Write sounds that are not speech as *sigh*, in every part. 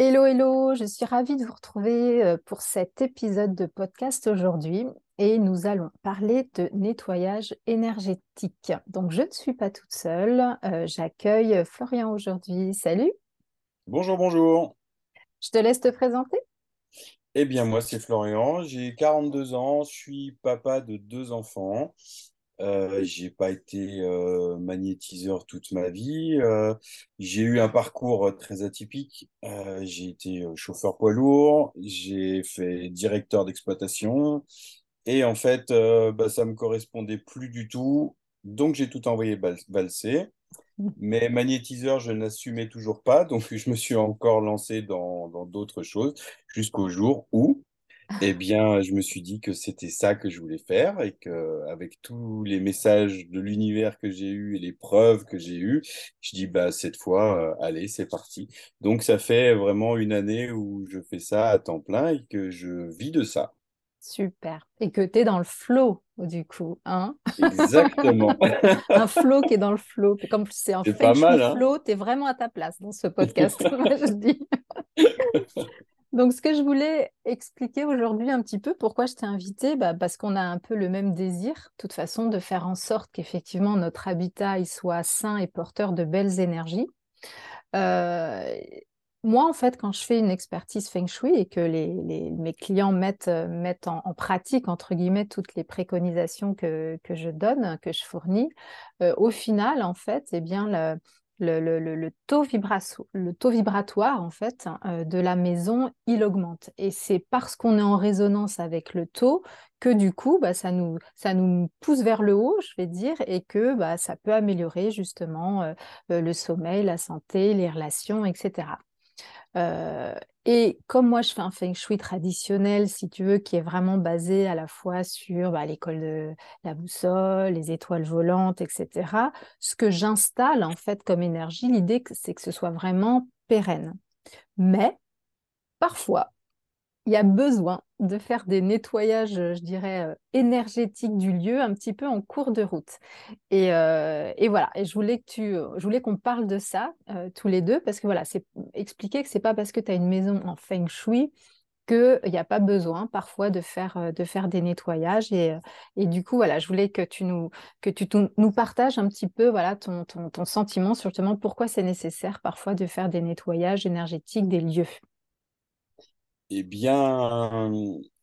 Hello, hello, je suis ravie de vous retrouver euh, pour cet épisode de podcast aujourd'hui et nous allons parler de nettoyage énergétique. Donc je ne suis pas toute seule, euh, j'accueille Florian aujourd'hui. Salut Bonjour, bonjour. Je te laisse te présenter. Eh bien, moi, c'est Florian, j'ai 42 ans, je suis papa de deux enfants. Euh, j'ai pas été euh, magnétiseur toute ma vie. Euh, j'ai eu un parcours très atypique. Euh, j'ai été chauffeur poids lourd, j'ai fait directeur d'exploitation. Et en fait, bah, ça me correspondait plus du tout. Donc, j'ai tout envoyé valser. Mais magnétiseur, je n'assumais toujours pas. Donc, je me suis encore lancé dans d'autres choses jusqu'au jour où eh bien, je me suis dit que c'était ça que je voulais faire et que avec tous les messages de l'univers que j'ai eu et les preuves que j'ai eues, je dis bah cette fois, euh, allez, c'est parti. Donc ça fait vraiment une année où je fais ça à temps plein et que je vis de ça. Super. Et que tu es dans le flow, du coup. Hein? Exactement. *laughs* un flow qui est dans le flow. *laughs* Comme c'est un pas mal, hein? flow, tu es vraiment à ta place dans ce podcast, *laughs* je dis. Donc, ce que je voulais expliquer aujourd'hui un petit peu, pourquoi je t'ai invité, bah, parce qu'on a un peu le même désir, de toute façon, de faire en sorte qu'effectivement notre habitat il soit sain et porteur de belles énergies. Euh, moi, en fait, quand je fais une expertise feng shui et que les, mes clients mettent, mettent en, pratique, entre guillemets, toutes les préconisations que, que je donne, que je fournis, euh, au final, en fait, eh bien, le, le, taux le, taux vibratoire en fait euh, de la maison, il augmente. Et c'est parce qu'on est en résonance avec le taux que du coup, bah, ça, nous, ça nous pousse vers le haut, je vais dire, et que bah, ça peut améliorer justement euh, euh, le sommeil, la santé, les relations, etc. Euh, et comme moi, je fais un feng shui traditionnel, si tu veux, qui est vraiment basé à la fois sur bah, l'école de la boussole, les étoiles volantes, etc., ce que j'installe en fait comme énergie, l'idée, c'est que ce soit vraiment pérenne. Mais parfois, il y a besoin de faire des nettoyages, je dirais, euh, énergétiques du lieu un petit peu en cours de route. Et, euh, voilà, et je voulais que tu, je voulais qu'on parle de ça euh, tous les deux, parce que voilà, c'est expliquer que c'est pas parce que tu as une maison en feng shui qu'il n'y a pas besoin parfois de faire, de faire des nettoyages. Et, du coup, voilà, je voulais que tu nous, que tu nous partages un petit peu voilà, ton, ton, ton sentiment sur justement pourquoi c'est nécessaire parfois de faire des nettoyages énergétiques des lieux. Eh bien,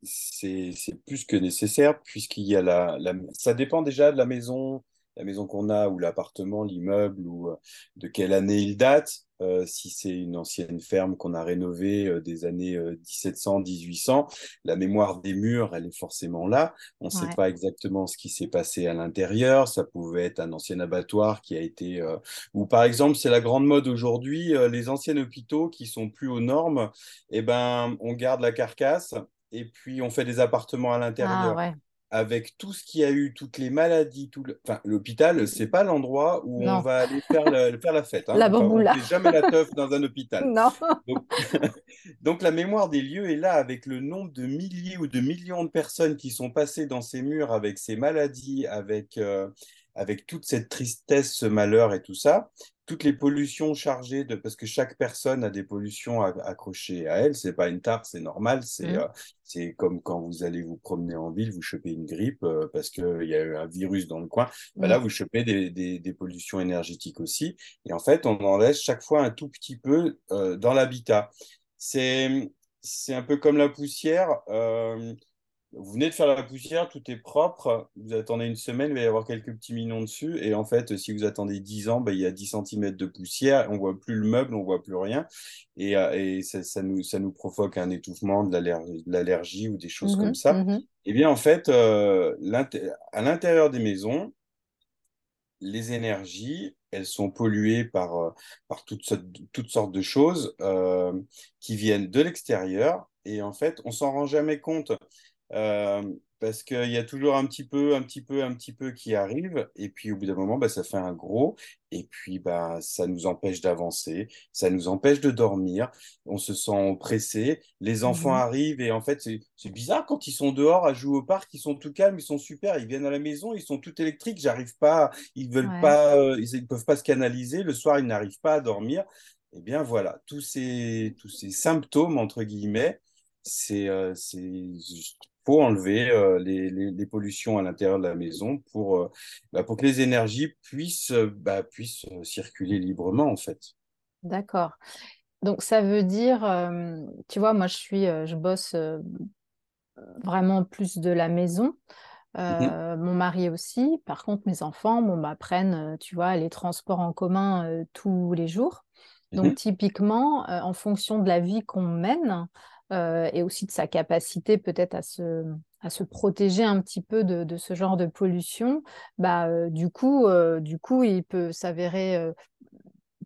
c'est plus que nécessaire puisqu'il y a la, la, ça dépend déjà de la maison, la maison qu'on a ou l'appartement, l'immeuble ou euh, de quelle année il date. Euh, si c'est une ancienne ferme qu'on a rénovée euh, des années 1700, 1800, la mémoire des murs, elle est forcément là. On ne sait pas exactement ce qui s'est passé à l'intérieur. Ça pouvait être un ancien abattoir qui a été, ou par exemple, c'est la grande mode aujourd'hui, les anciens hôpitaux qui sont plus aux normes. Eh ben, on garde la carcasse et puis on fait des appartements à l'intérieur. Ah, avec tout ce qu'il y a eu, toutes les maladies, tout le... enfin, l'hôpital, c'est pas l'endroit où on va aller faire, faire la fête. Hein. La on ne fait jamais la teuf dans un hôpital. *laughs* Non. *laughs* Donc... la mémoire des lieux est là avec le nombre de milliers ou de millions de personnes qui sont passées dans ces murs avec ces maladies, avec, euh, avec toute cette tristesse, ce malheur et tout ça toutes les pollutions chargées de parce que chaque personne a des pollutions accrochées à elle c'est pas une tare c'est normal c'est mmh. euh, c'est comme quand vous allez vous promener en ville vous chopez une grippe euh, parce que il y a eu un virus dans le coin bah là mmh. vous chopez des, des, des, pollutions énergétiques aussi et en fait on en laisse chaque fois un tout petit peu euh, dans l'habitat c'est c'est un peu comme la poussière vous venez de faire la poussière, tout est propre, vous attendez une semaine, il va y avoir quelques petits mignons dessus, et en fait, si vous attendez 10 ans, ben, il y a 10 cm de poussière, on voit plus le meuble, on voit plus rien, et, euh, ça, nous, ça nous provoque un étouffement, de l'allergie ou des choses mmh comme ça. Et mmh eh bien, en fait, euh, à l'intérieur des maisons, les énergies, elles sont polluées par, euh, par toutes, sortes, toutes sortes de choses euh, qui viennent de l'extérieur. Et en fait, on s'en rend jamais compte. Euh, parce qu'il y a toujours un petit peu, un petit peu, un petit peu qui arrive, et puis au bout d'un moment, bah, ça fait un gros, et puis bah, ça nous empêche d'avancer, ça nous empêche de dormir, on se sent oppressé, les enfants Mhm. arrivent, et en fait, c'est bizarre quand ils sont dehors à jouer au parc, ils sont tout calmes, ils sont super, ils viennent à la maison, ils sont tout électriques, j'arrive pas, ils veulent Ouais, pas, euh, ils, ils peuvent pas se canaliser, le soir, ils n'arrivent pas à dormir. Eh bien voilà, tous ces, tous ces symptômes, entre guillemets, c'est euh, c'est faut enlever euh, les, les, les, pollutions à l'intérieur de la maison pour, euh, bah, pour que les énergies puissent, euh, bah, puissent circuler librement, en fait. d'accord. Donc ça veut dire, euh, tu vois, moi je suis, euh, je bosse euh, vraiment plus de la maison. Mm -hmm. Euh, mon mari aussi. Par contre, mes enfants, bon, bah, prennent, euh, tu vois, les transports en commun euh, tous les jours. Mm Donc, typiquement, euh, en fonction de la vie qu'on mène euh, et aussi de sa capacité peut-être à se, à se protéger un petit peu de, de ce genre de pollution, bah, euh, du, coup, euh, du coup, il peut s'avérer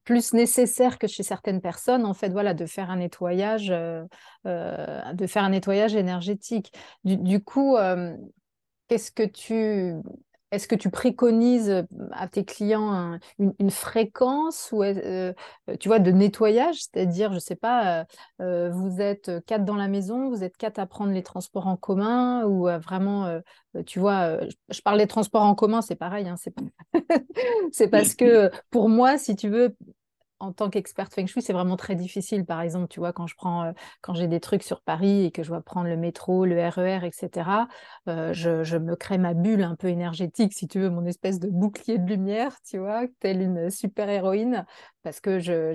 plus nécessaire que chez certaines personnes, en fait, voilà, de faire un nettoyage, de faire un nettoyage énergétique. Du, du coup, qu'est-ce que tu, est-ce que tu préconises à tes clients un, une, une, fréquence ou euh, tu vois de nettoyage, c'est-à-dire, je sais pas, euh, vous êtes quatre dans la maison, vous êtes quatre à prendre les transports en commun ou vraiment, tu vois, je parle des transports en commun, c'est pareil, hein, c'est pas... *laughs* c'est parce que pour moi, si tu veux, en tant qu'experte feng shui, c'est vraiment très difficile. Par exemple, tu vois, quand je prends, euh, quand j'ai des trucs sur Paris et que je dois prendre le métro, le RER, etc., euh, je, me crée ma bulle un peu énergétique, si tu veux, mon espèce de bouclier de lumière, tu vois, telle une super héroïne, parce que je,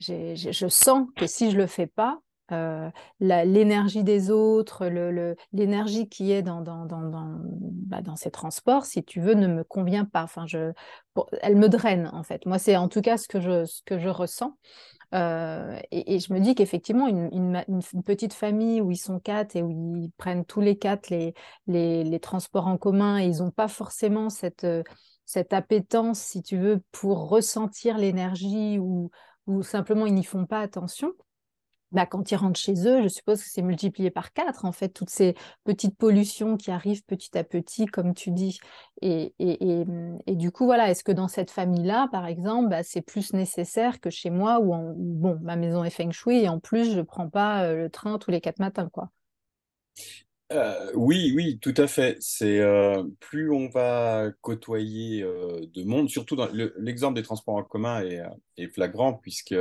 je sens que si je le fais pas, euh, l'énergie des autres, l'énergie qui est bah, dans ces transports, si tu veux, ne me convient pas. Enfin, elle me draine, en fait. Moi, c'est en tout cas ce que je, ressens. Euh, et, je me dis qu'effectivement, une, petite famille où ils sont quatre et où ils prennent tous les quatre les, transports en commun ils n'ont pas forcément cette, cette appétence, si tu veux, pour ressentir l'énergie ou simplement ils n'y font pas attention bah, quand ils rentrent chez eux, je suppose que c'est multiplié par quatre, en fait, toutes ces petites pollutions qui arrivent petit à petit, comme tu dis. Et, du coup, voilà, est-ce que dans cette famille-là, par exemple, bah, c'est plus nécessaire que chez moi, où, bon, ma maison est feng shui, et en plus, je ne prends pas euh, le train tous les quatre matins, quoi? Euh, oui, oui, tout à fait. C'est euh, plus on va côtoyer euh, de monde, surtout dans l'exemple le, des transports en commun est, est, flagrant puisque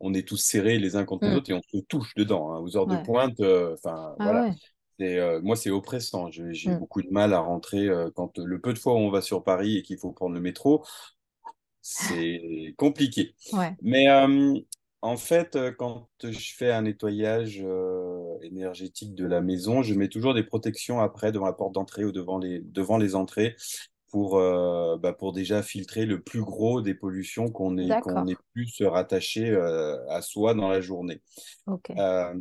on est tous serrés les uns contre les Mm. autres et on se touche dedans. Hein, aux heures Ouais. de pointe, enfin Ah voilà. ouais. Moi, c'est oppressant. J'ai Mm. beaucoup de mal à rentrer quand le peu de fois où on va sur Paris et qu'il faut prendre le métro, c'est compliqué. Ouais. Mais euh, en fait, quand je fais un nettoyage euh, énergétique de la maison, je mets toujours des protections après devant la porte d'entrée ou devant les entrées pour, euh, bah, pour déjà filtrer le plus gros des pollutions qu'on ait, pu se rattacher euh, à soi dans la journée. Euh,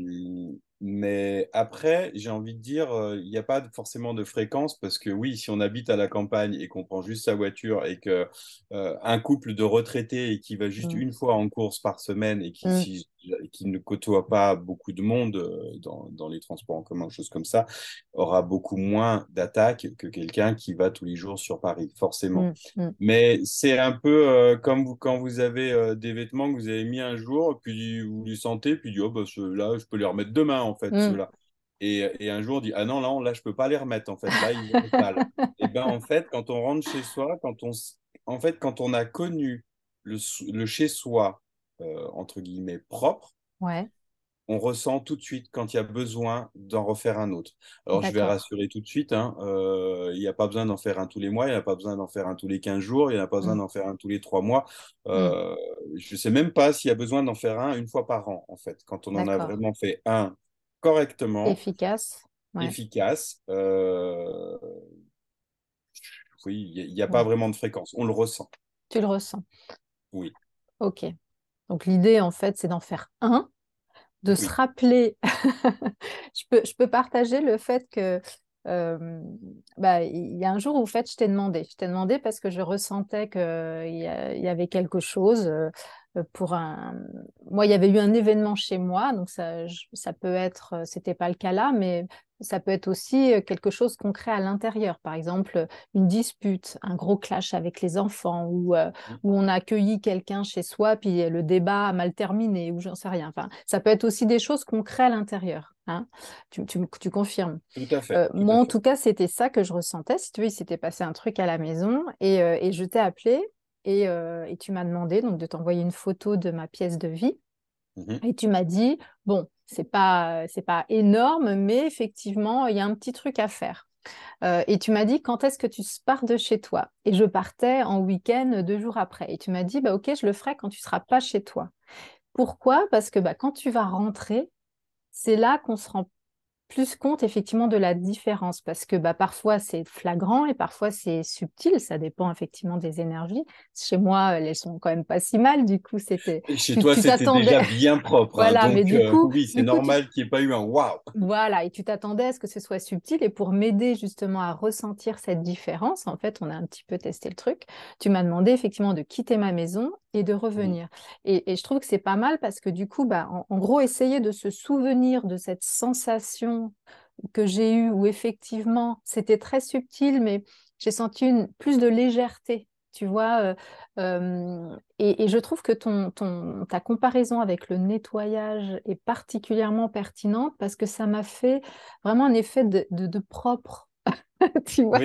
mais après, j'ai envie de dire, il n'y a pas forcément de fréquence parce que oui, si on habite à la campagne et qu'on prend juste sa voiture et que euh, un couple de retraités et qui va juste Mm. une fois en course par semaine et qui, Mm. si, qui ne côtoie pas beaucoup de monde euh, dans, dans, les transports en commun, choses comme ça, aura beaucoup moins d'attaques que quelqu'un qui va tous les jours sur Paris, forcément. Mm. Mm. Mais c'est un peu euh, comme vous, quand vous avez euh, des vêtements que vous avez mis un jour, puis vous les sentez, puis dit, oh, bah, là, je peux les remettre demain, en fait, Mm. ceux-là. Et, et, un jour, on dit, ah non, là, là, je peux pas les remettre, en fait, là, ils vont sales. *laughs* et ben en fait, quand on rentre chez soi, quand on, en fait, quand on a connu le, le chez-soi, euh, entre guillemets, propre, ouais. on ressent tout de suite quand il y a besoin d'en refaire un autre. Alors, je vais rassurer tout de suite, hein, euh, il n'y a pas besoin d'en faire un tous les mois, il n'y a pas besoin d'en faire un tous les 15 jours, il n'y a pas besoin Mm. d'en faire un tous les 3 mois. Euh, mm. Je ne sais même pas s'il y a besoin d'en faire un une fois par an, en fait, quand on en a vraiment fait un correctement, efficace. Ouais. efficace. Euh... Oui, il n'y a, a, pas vraiment de fréquence, on le ressent. Tu le ressens. Oui. Ok. Donc l'idée, en fait, c'est d'en faire un, de oui. se rappeler. *laughs* je, peux, je peux partager le fait que bah, il y a un jour où, en fait, je t'ai demandé. Je t'ai demandé parce que je ressentais qu'il y, y, avait quelque chose pour un. Moi, il y avait eu un événement chez moi, donc ça, ça peut être, c'était pas le cas là, mais ça peut être aussi quelque chose concret à l'intérieur. Par exemple, une dispute, un gros clash avec les enfants, ou mmh. où on a accueilli quelqu'un chez soi, puis le débat a mal terminé, ou j'en sais rien. Enfin, ça peut être aussi des choses concrètes à l'intérieur. Hein tu, tu, tu, confirmes. Tout à fait. moi, en tout cas, c'était ça que je ressentais. Si tu veux, il s'était passé un truc à la maison et, et je t'ai appelé et, et tu m'as demandé donc de t'envoyer une photo de ma pièce de vie. Mmh et tu m'as dit, bon, c'est pas, pas énorme, mais effectivement, il y a un petit truc à faire. Euh, et tu m'as dit, quand est-ce que tu pars de chez toi? Et je partais en week-end deux jours après. Et tu m'as dit, bah, ok, je le ferai quand tu seras pas chez toi. Pourquoi? Parce que bah, quand tu vas rentrer, c'est là qu'on se rend plus compte effectivement de la différence parce que bah, parfois c'est flagrant et parfois c'est subtil, ça dépend effectivement des énergies. Chez moi, elles sont quand même pas si mal, du coup c'était. Chez toi, c'était déjà bien propre. Hein, voilà, mais du euh, coup, oui, c'est normal qu'il n'y ait pas eu un waouh. Voilà, et tu t'attendais à ce que ce soit subtil et pour m'aider justement à ressentir cette différence, en fait, on a un petit peu testé le truc. Tu m'as demandé effectivement de quitter ma maison et de mmh. revenir. Et, je trouve que c'est pas mal parce que du coup, bah, en, gros, essayer de se souvenir de cette sensation que j'ai eue où effectivement, c'était très subtil, mais j'ai senti une, plus de légèreté, tu vois. Euh, et, je trouve que ton, ton, ta comparaison avec le nettoyage est particulièrement pertinente parce que ça m'a fait vraiment un effet de, de propre *laughs* tu vois,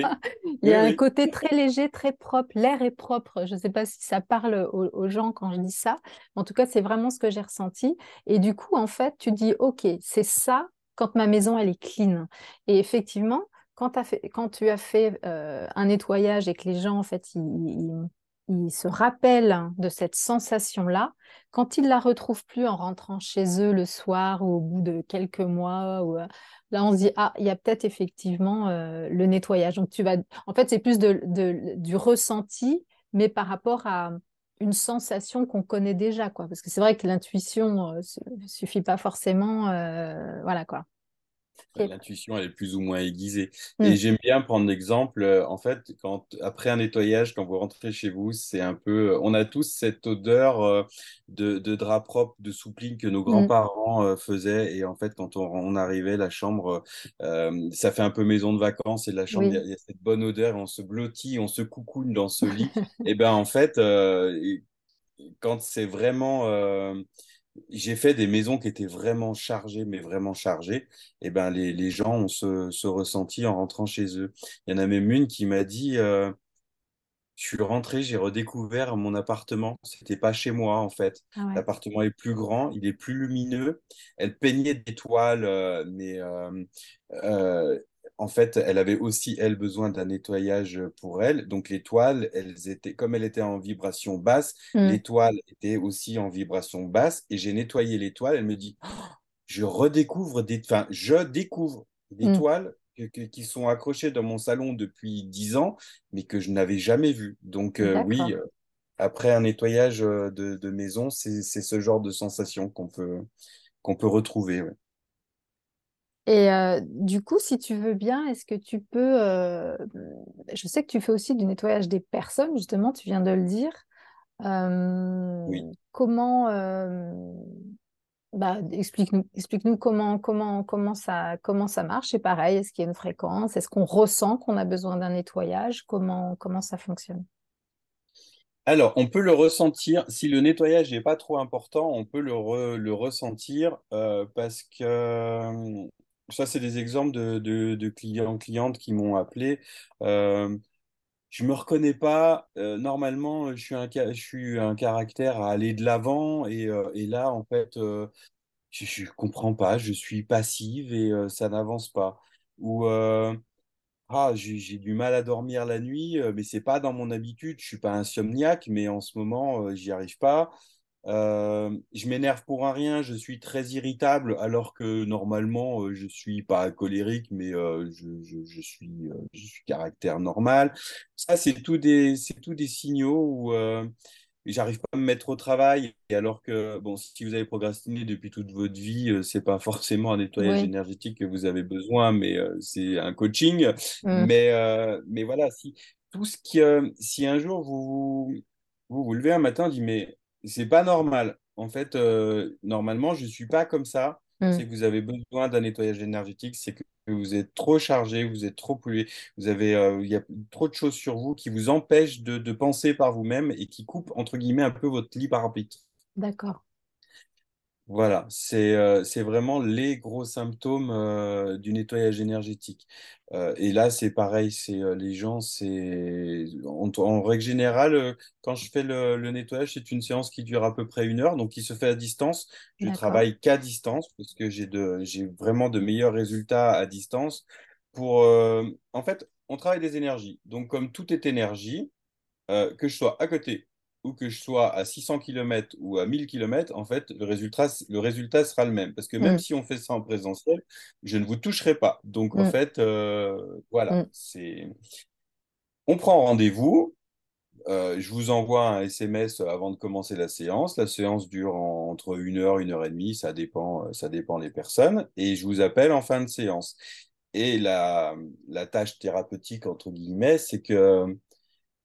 il y a un côté très léger, très propre. L'air est propre. Je ne sais pas si ça parle aux, gens quand je dis ça. En tout cas, c'est vraiment ce que j'ai ressenti. Et du coup, en fait, tu dis, OK, c'est ça quand ma maison, elle est clean. Et effectivement, quand, tu as fait euh, un nettoyage et que les gens, en fait, ils, se rappellent de cette sensation-là, quand ils la retrouvent plus en rentrant chez eux le soir ou au bout de quelques mois, euh, là on se dit ah il y a peut-être effectivement euh, le nettoyage. Donc tu vas, en fait c'est plus du ressenti, mais par rapport à une sensation qu'on connaît déjà quoi. Parce que c'est vrai que l'intuition euh, suffit pas forcément, voilà quoi. L'intuition, elle est plus ou moins aiguisée. Et j'aime bien prendre l'exemple, euh, en fait, quand après un nettoyage, quand vous rentrez chez vous, c'est un peu. Euh, on a tous cette odeur euh, de, de drap propre, de soupline que nos mm. grands-parents faisaient. Et en fait, quand on, arrivait, la chambre, ça fait un peu maison de vacances. Et la chambre, il y, a cette bonne odeur. on se blottit, on se coucoune dans ce lit. *laughs* et ben en fait, quand c'est vraiment j'ai fait des maisons qui étaient vraiment chargées, mais vraiment chargées. Et ben les, les gens ont ce, ce, ressenti en rentrant chez eux. Il y en a même une qui m'a dit euh, Je suis rentré, j'ai redécouvert mon appartement. C'était pas chez moi, en fait. Ah L'appartement est plus grand, il est plus lumineux. Elle peignait d'étoiles, euh, mais euh en fait, elle avait aussi, elle, besoin d'un nettoyage pour elle. Donc, les toiles, elles étaient, comme elle était en vibration basse, mm. les toiles étaient aussi en vibration basse. Et j'ai nettoyé les toiles. Elle me dit, oh, je redécouvre des, enfin, je découvre des mm. toiles qui sont accrochées dans mon salon depuis dix ans, mais que je n'avais jamais vues. Donc, euh, oui, euh, après un nettoyage euh, de, maison, c'est ce genre de sensation qu'on peut, qu'on peut retrouver. Et euh, du coup, si tu veux bien, est-ce que tu peux... Euh, je sais que tu fais aussi du nettoyage des personnes, justement, tu viens de le dire. Euh, oui. Comment... Bah, explique-nous, explique-nous comment, comment, comment, ça, comment ça marche. C'est pareil, est-ce qu'il y a une fréquence? Est-ce qu'on ressent qu'on a besoin d'un nettoyage? Comment, comment ça fonctionne? Alors, on peut le ressentir, si le nettoyage n'est pas trop important, on peut le, le ressentir parce que ça, c'est des exemples de, clients, clientes qui m'ont appelé. Euh, je me reconnais pas. Euh, normalement, je suis, un, caractère à aller de l'avant et, euh, là, en fait, euh, je ne comprends pas. Je suis passive et ça n'avance pas. Ou ah, j'ai du mal à dormir la nuit, mais c'est pas dans mon habitude. Je suis pas insomniaque, mais en ce moment, j'y arrive pas. Euh, je m'énerve pour un rien, je suis très irritable, alors que normalement, euh, je suis pas colérique, mais euh, je, je, suis, je suis caractère normal. Ça, c'est tout des, c'est tout des signaux où j'arrive pas à me mettre au travail. Et alors que, bon, si vous avez procrastiné depuis toute votre vie, euh, c'est pas forcément un nettoyage énergétique que vous avez besoin, mais euh, c'est un coaching. Mm. Mais, euh, mais voilà, si tout ce qui, euh, si un jour vous vous vous levez un matin, et dites, mais c'est pas normal. En fait, euh, normalement, je suis pas comme ça. Mm. C'est que vous avez besoin d'un nettoyage énergétique, c'est que vous êtes trop chargé, vous êtes trop pollué, vous avez, euh, il y a trop de choses sur vous qui vous empêchent de, de penser par vous-même et qui coupent, entre guillemets, un peu votre libre arbitre. D'accord. Voilà, c'est euh, c'est vraiment les gros symptômes euh, du nettoyage énergétique. Euh, et là, c'est pareil, c'est les gens, c'est en, en règle générale, quand je fais le, le nettoyage, c'est une séance qui dure à peu près une heure, donc qui se fait à distance. Je travaille qu'à distance parce que j'ai de j'ai vraiment de meilleurs résultats à distance. Pour en fait, on travaille des énergies. Donc, comme tout est énergie que je sois à côté ou que je sois à 600 km ou à 1000 km, en fait, le résultat, le résultat sera le même. Parce que même Mm. si on fait ça en présentiel, je ne vous toucherai pas. Donc, en Mm. fait, euh, voilà, Mm. c'est... On prend rendez-vous. euh, je vous envoie un SMS avant de commencer la séance. La séance dure en- entre une heure, une heure et demie. Ça dépend, euh, ça dépend des personnes. Et je vous appelle en fin de séance. Et la, la tâche thérapeutique, entre guillemets, c'est que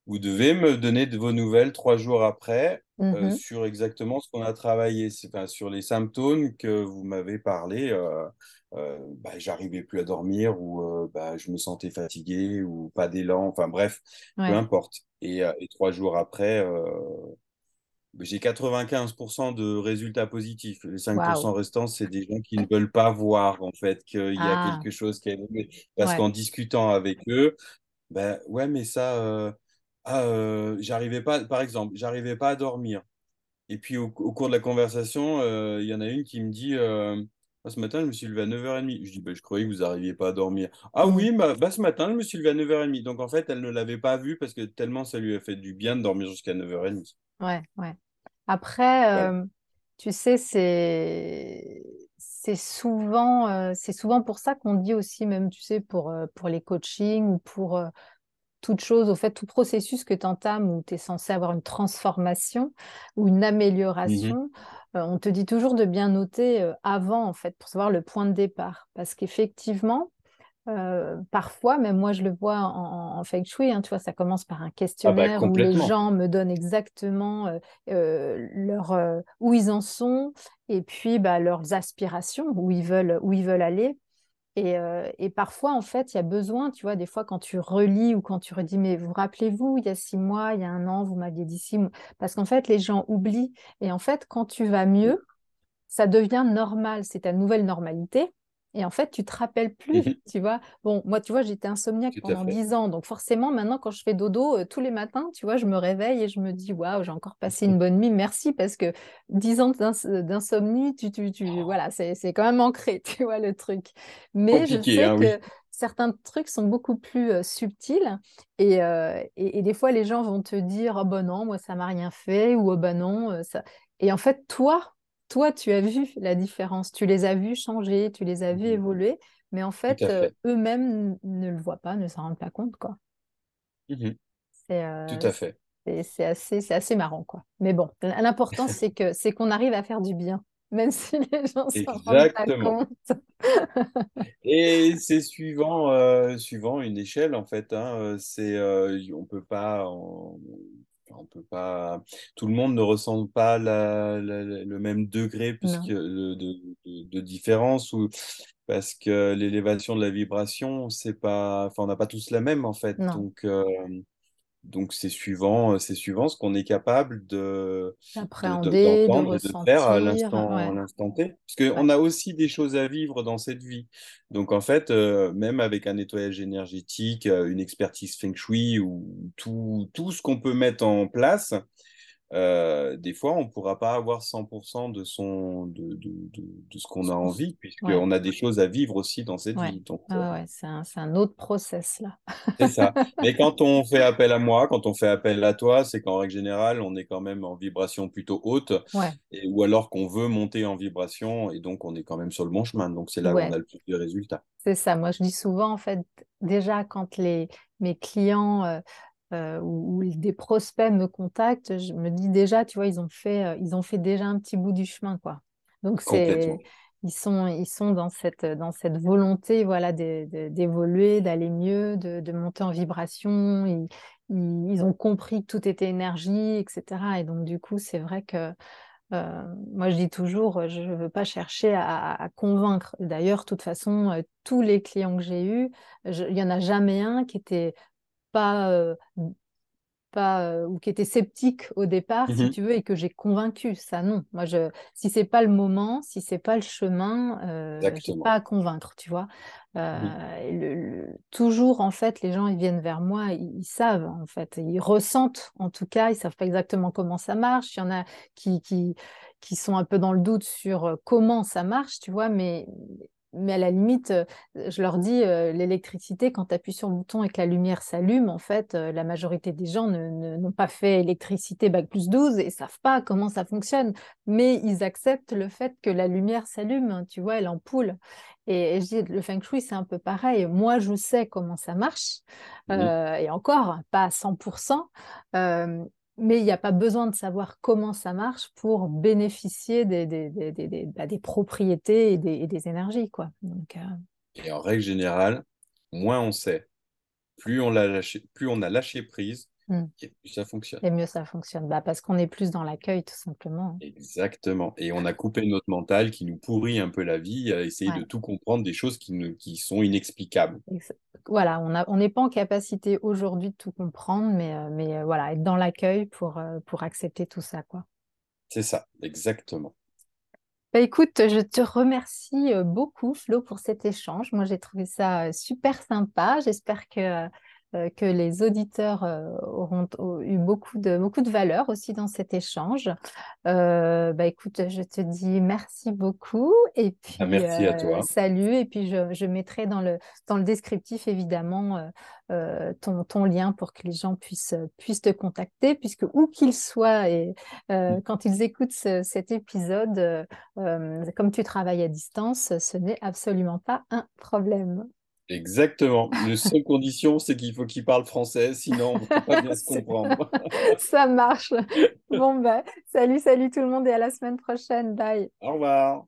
vous devez me donner de vos nouvelles trois jours après euh, Mhm. sur exactement ce qu'on a travaillé, enfin, sur les symptômes que vous m'avez parlé. Euh, euh, bah, j'arrivais plus à dormir ou bah, je me sentais fatigué ou pas d'élan, enfin bref, peu importe. Et, et trois jours après, euh, j'ai 95% de résultats positifs. Les Waouh. 5% restants, c'est des gens qui ne veulent pas voir en fait qu'il y a Ah, quelque chose qui a évolué. Parce ouais. qu'en discutant avec eux, ben ouais, mais ça, euh, ah, euh, j'arrivais pas, par exemple, j'arrivais pas à dormir. Et puis au, au cours de la conversation, euh, il y en a une qui me dit, euh, Ah, ce matin, je me suis levé à 9h30. Je dis, bah, je croyais que vous n'arriviez pas à dormir. Ah oui, bah, bah, ce matin, je me suis levé à 9h30. Donc en fait, elle ne l'avait pas vu parce que tellement ça lui a fait du bien de dormir jusqu'à 9h30. Ouais, ouais. Après, tu sais, c'est c'est souvent euh, c'est souvent pour ça qu'on dit aussi même, tu sais, pour euh, pour les coachings ou pour euh, toute chose, au fait, tout processus que tu entames où tu es censé avoir une transformation ou une Mhm. amélioration, euh, on te dit toujours de bien noter euh, avant, en fait, pour savoir le point de départ. Parce qu'effectivement, euh, parfois, même moi je le vois en, en feng shui, hein, tu vois, ça commence par un Ah bah questionnaire où les gens me donnent exactement leur, où ils en sont et puis bah, leurs aspirations, où ils veulent, où ils veulent aller. Et, euh, et parfois, en fait, il y a besoin, tu vois, des fois quand tu relis ou quand tu redis, mais vous rappelez-vous, il y a six mois, il y a un an, vous m'aviez dit six mois, parce qu'en fait, les gens oublient. Et en fait, quand tu vas mieux, ça devient normal, c'est ta nouvelle normalité. Et en fait, tu te rappelles plus, Mhm. tu vois. Bon, moi, tu vois, j'étais insomniaque Tout pendant fait. dix ans. Donc forcément, maintenant, quand je fais dodo, euh, tous les matins, tu vois, je me réveille et je me dis, waouh, j'ai encore passé une bonne nuit. Merci parce que dix ans d'ins- d'insomnie, tu, tu, tu, voilà, c'est, quand même ancré, *laughs* tu vois, le truc. Mais je sais hein, oui. que certains trucs sont beaucoup plus euh, subtils. Et, euh, et, et des fois, les gens vont te dire, oh ben non, moi, ça m'a rien fait, ou oh ben non, euh, ça... Et en fait, toi, toi, tu as vu la différence, tu les as vus changer, tu les as vus Mhm. évoluer, mais en fait, euh, fait. eux-mêmes ne le voient pas, ne s'en rendent pas compte, quoi. Mhm. C'est Tout euh, à fait. c'est assez, c'est assez marrant, quoi. Mais bon, l'important, *laughs* c'est que c'est qu'on arrive à faire du bien, même si *laughs* les gens s'en rendent pas compte. *laughs* Et c'est suivant, euh, suivant une échelle, en fait. Hein, euh, c'est, euh, on peut pas, on, on peut pas, tout le monde ne ressent pas la- la- la- le même degré puisque, de, de, de- de différence ou parce que l'élévation de la vibration, c'est pas, enfin, on n'a pas tous la même, en fait. non, Donc, euh, donc c'est suivant, c'est suivant ce qu'on est capable de, de- de- d'appréhender, de de faire à l'instant, ouais, à l'instant T. Parce ouais. qu'on a aussi des choses à vivre dans cette vie. Donc en fait, euh, même avec un nettoyage énergétique, une expertise feng shui ou tout, tout ce qu'on peut mettre en place, euh, des fois, on ne pourra pas avoir 100% de, son, de, de, de, de ce qu'on a qu'on envie, Ouais, puisqu'on a des choses à vivre aussi dans cette ouais, vie. Donc, ouais, ouais, ouais, c'est un, autre process, là. c'est ça. *laughs* Mais quand on fait appel à moi, quand on fait appel à toi, c'est qu'en règle générale, on est quand même en vibration plutôt haute, Ouais. et, ou alors qu'on veut monter en vibration, et donc on est quand même sur le bon chemin. Donc c'est là où on Ouais, a le plus de résultats. C'est ça, moi je dis souvent en fait, déjà quand les, mes clients euh, ou, des prospects me contactent, je me dis déjà, tu vois, ils ont fait, ils ont fait déjà un petit bout du chemin, quoi. Donc c'est ils sont, ils sont dans, cette, dans cette volonté voilà, d'évoluer, d'aller mieux, de, monter en vibration. Ils, ils, ont compris que tout était énergie, etc. Et donc, du coup, c'est vrai que euh, moi, je dis toujours, je ne veux pas chercher à, convaincre. D'ailleurs, de toute façon, euh, tous les clients que j'ai eus, il n'y en a jamais un qui était pas euh, pas euh, ou qui était sceptique au départ, si mmh tu veux, et que j'ai convaincu. Ça, non. Moi, je, si c'est pas le moment, si c'est pas le chemin, euh, j'ai pas à convaincre, tu vois. Euh, toujours, en fait, les gens, ils viennent vers moi, ils, savent, en fait, ils ressentent, en tout cas, ils savent pas exactement comment ça marche. Il y en a qui, qui, qui sont un peu dans le doute sur comment ça marche, tu vois, mais mais à la limite, je leur dis, euh, l'électricité, quand tu appuies sur le bouton et que la lumière s'allume, en fait, euh, la majorité des gens n'ont pas fait électricité bac plus 12 et savent pas comment ça fonctionne. Mais ils acceptent le fait que la lumière s'allume, tu vois, l'ampoule. Et, et, je dis, le feng shui, c'est un peu pareil. Moi, je sais comment ça marche. et encore, pas à 100% mais il n'y a pas besoin de savoir comment ça marche pour bénéficier des, bah, propriétés et des, énergies. Quoi. Donc, euh, Et en règle générale, moins on sait, plus on, lâché, plus on a lâché prise, hmm. et plus ça fonctionne. Et mieux ça fonctionne, bah, parce qu'on est plus dans l'accueil tout simplement. Exactement. Et on a coupé notre mental qui nous pourrit un peu la vie à essayer de tout comprendre des choses qui, qui sont inexplicables voilà, on n'est pas en capacité aujourd'hui de tout comprendre, mais, euh, mais euh, voilà, être dans l'accueil pour, euh, pour accepter tout ça. quoi. C'est ça, exactement. Bah, écoute, je te remercie beaucoup, Flo, pour cet échange. Moi, j'ai trouvé ça super sympa. J'espère que que les auditeurs euh, auront eu beaucoup de, beaucoup de valeur aussi dans cet échange. Euh, bah, écoute, je te dis merci beaucoup et puis ah, merci à toi. salut et puis je, je, mettrai dans le, dans le descriptif évidemment ton, ton, lien pour que les gens puissent, puissent te contacter puisque où qu'ils soient et mm. quand ils écoutent cet épisode, comme tu travailles à distance, ce n'est absolument pas un problème. Exactement. La seule condition, c'est qu'il faut qu'il parle français, sinon on ne peut pas bien se *laughs* comprendre. *laughs* Ça marche. Bon, ben, salut, salut tout le monde et à la semaine prochaine. Bye. Au revoir.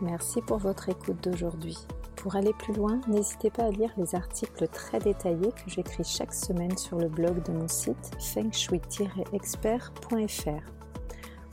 Merci pour votre écoute d'aujourd'hui. Pour aller plus loin, n'hésitez pas à lire les articles très détaillés que j'écris chaque semaine sur le blog de mon site fengshui-expert.fr.